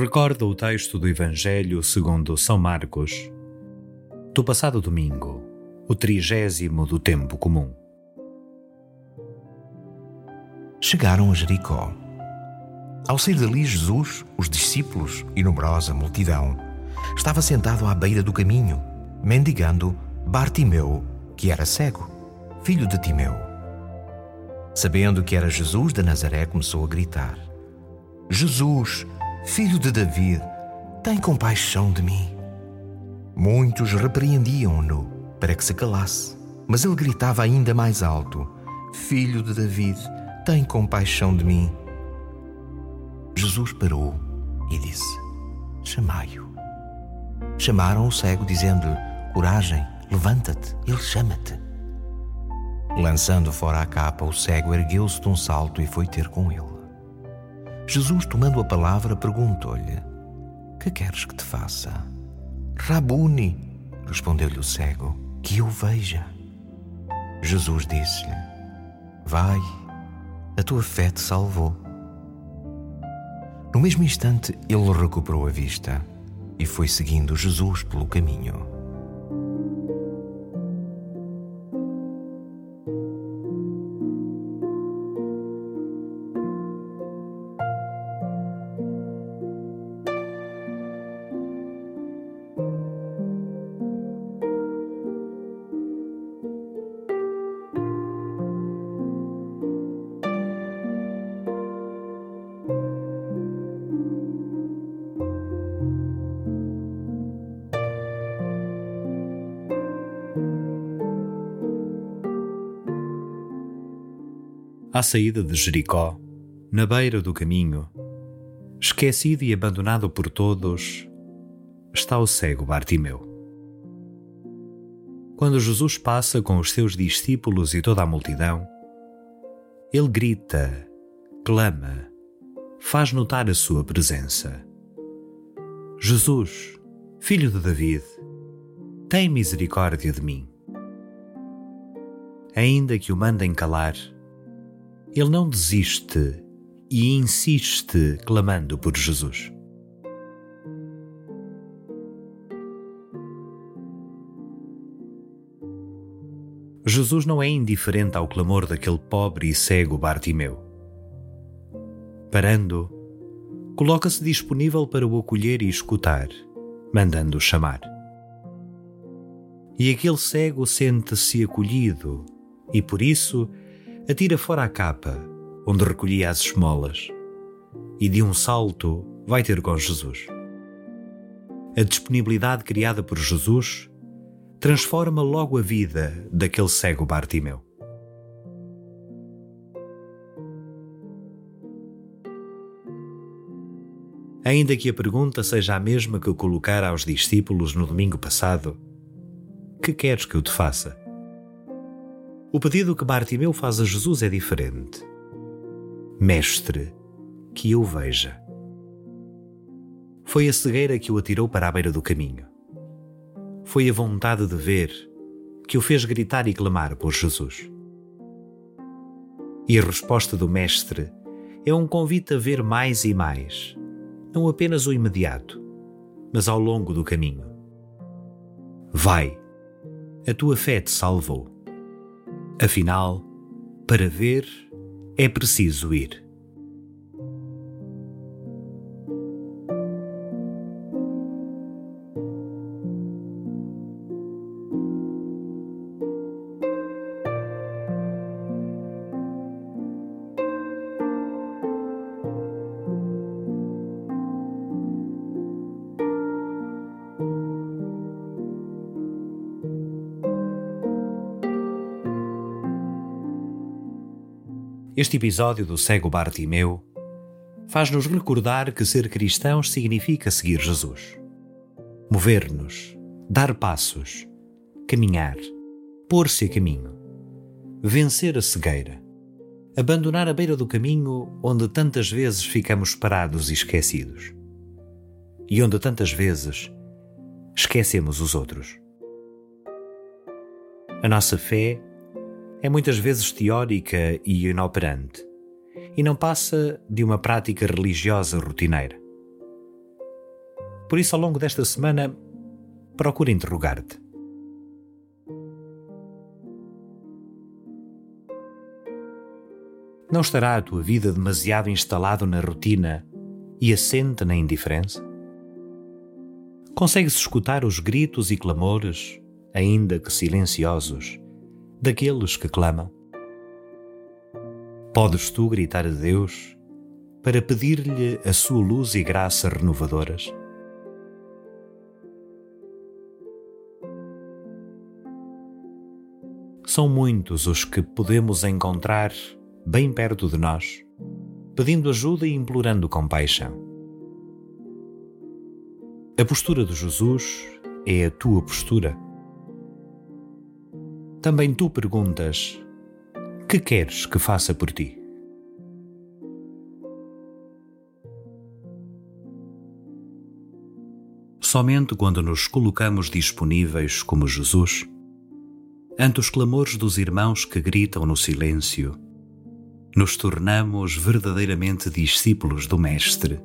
Recorda o texto do Evangelho segundo São Marcos, do passado domingo, o trigésimo do tempo comum. Chegaram a Jericó. Ao sair dali, Jesus, os discípulos e numerosa multidão, estava sentado à beira do caminho, mendigando Bartimeu, que era cego, filho de Timeu. Sabendo que era Jesus de Nazaré, começou a gritar: Jesus, Filho de David, tem compaixão de mim. Muitos repreendiam-no para que se calasse, mas ele gritava ainda mais alto: Filho de David, tem compaixão de mim. Jesus parou e disse: Chamai-o. Chamaram o cego, dizendo-lhe: Coragem, levanta-te, ele chama-te. Lançando fora a capa, o cego ergueu-se de um salto e foi ter com ele. Jesus, tomando a palavra, perguntou-lhe: Que queres que te faça? Rabuni, respondeu-lhe o cego, que eu veja. Jesus disse-lhe: Vai, a tua fé te salvou. No mesmo instante, ele recuperou a vista e foi seguindo Jesus pelo caminho. À saída de Jericó, na beira do caminho, esquecido e abandonado por todos, está o cego Bartimeu. Quando Jesus passa com os seus discípulos e toda a multidão, ele grita, clama, faz notar a sua presença. Jesus, filho de David, tem misericórdia de mim. Ainda que o mandem calar, ele não desiste e insiste clamando por Jesus. Jesus não é indiferente ao clamor daquele pobre e cego Bartimeu. Parando, coloca-se disponível para o acolher e escutar, mandando-o chamar. E aquele cego sente-se acolhido e, por isso, atira fora a capa, onde recolhia as esmolas, e de um salto vai ter com Jesus. A disponibilidade criada por Jesus transforma logo a vida daquele cego Bartimeu. Ainda que a pergunta seja a mesma que eu colocar aos discípulos no domingo passado: Que queres que eu te faça? O pedido que Bartimeu faz a Jesus é diferente. Mestre, que eu veja. Foi a cegueira que o atirou para a beira do caminho. Foi a vontade de ver que o fez gritar e clamar por Jesus. E a resposta do Mestre é um convite a ver mais e mais, não apenas o imediato, mas ao longo do caminho. Vai, a tua fé te salvou. Afinal, para ver é preciso ir. Este episódio do cego Bartimeu faz-nos recordar que ser cristãos significa seguir Jesus. Mover-nos, dar passos, caminhar, pôr-se a caminho, vencer a cegueira, abandonar a beira do caminho onde tantas vezes ficamos parados e esquecidos, e onde tantas vezes esquecemos os outros. A nossa fé é muitas vezes teórica e inoperante, e não passa de uma prática religiosa rotineira. Por isso, ao longo desta semana, procura interrogar-te. Não estará a tua vida demasiado instalado na rotina e assente na indiferença? Consegues escutar os gritos e clamores, ainda que silenciosos, daqueles que clamam? Podes tu gritar a Deus para pedir-lhe a sua luz e graça renovadoras? São muitos os que podemos encontrar bem perto de nós, pedindo ajuda e implorando compaixão. A postura de Jesus é a tua postura. Também tu perguntas: que queres que faça por ti? Somente quando nos colocamos disponíveis como Jesus, ante os clamores dos irmãos que gritam no silêncio, nos tornamos verdadeiramente discípulos do Mestre,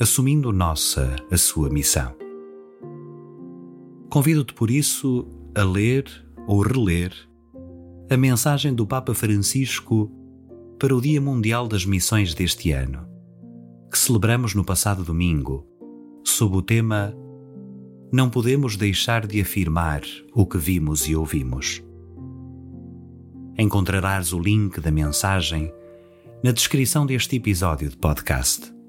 assumindo nossa a sua missão. Convido-te por isso a ler ou reler a mensagem do Papa Francisco para o Dia Mundial das Missões deste ano, que celebramos no passado domingo, sob o tema Não podemos deixar de afirmar o que vimos e ouvimos encontrarás o link da mensagem na descrição deste episódio de podcast.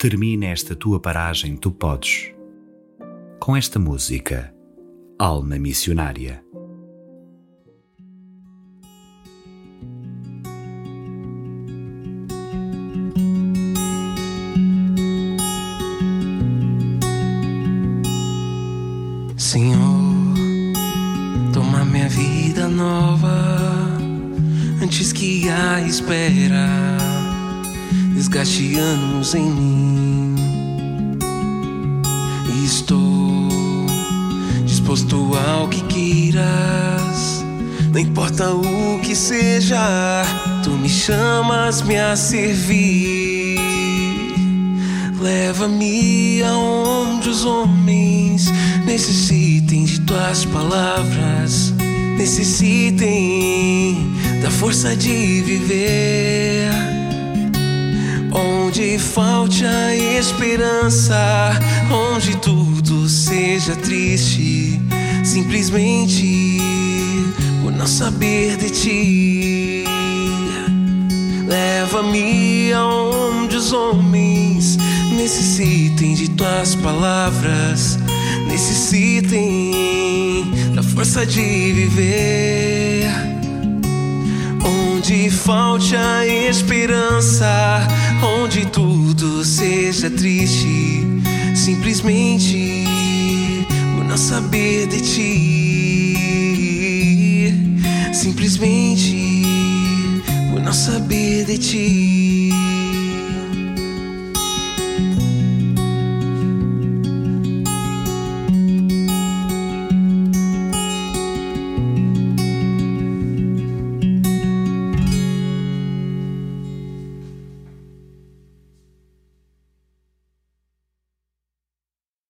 Termina esta tua paragem, tu podes. Com esta música, Alma Missionária. Senhor, toma minha vida nova antes que a espera desgaste anos em mim. E estou disposto ao que queiras, não importa o que seja, tu me chamas-me a servir. Leva-me aonde os homens necessitem de tuas palavras, necessitem da força de viver onde falte a esperança, onde tudo seja triste, simplesmente por não saber de ti. Leva-me aonde os homens necessitem de tuas palavras, necessitem da força de viver onde falte a esperança, onde tudo seja triste, simplesmente por não saber de ti, simplesmente por não saber de ti.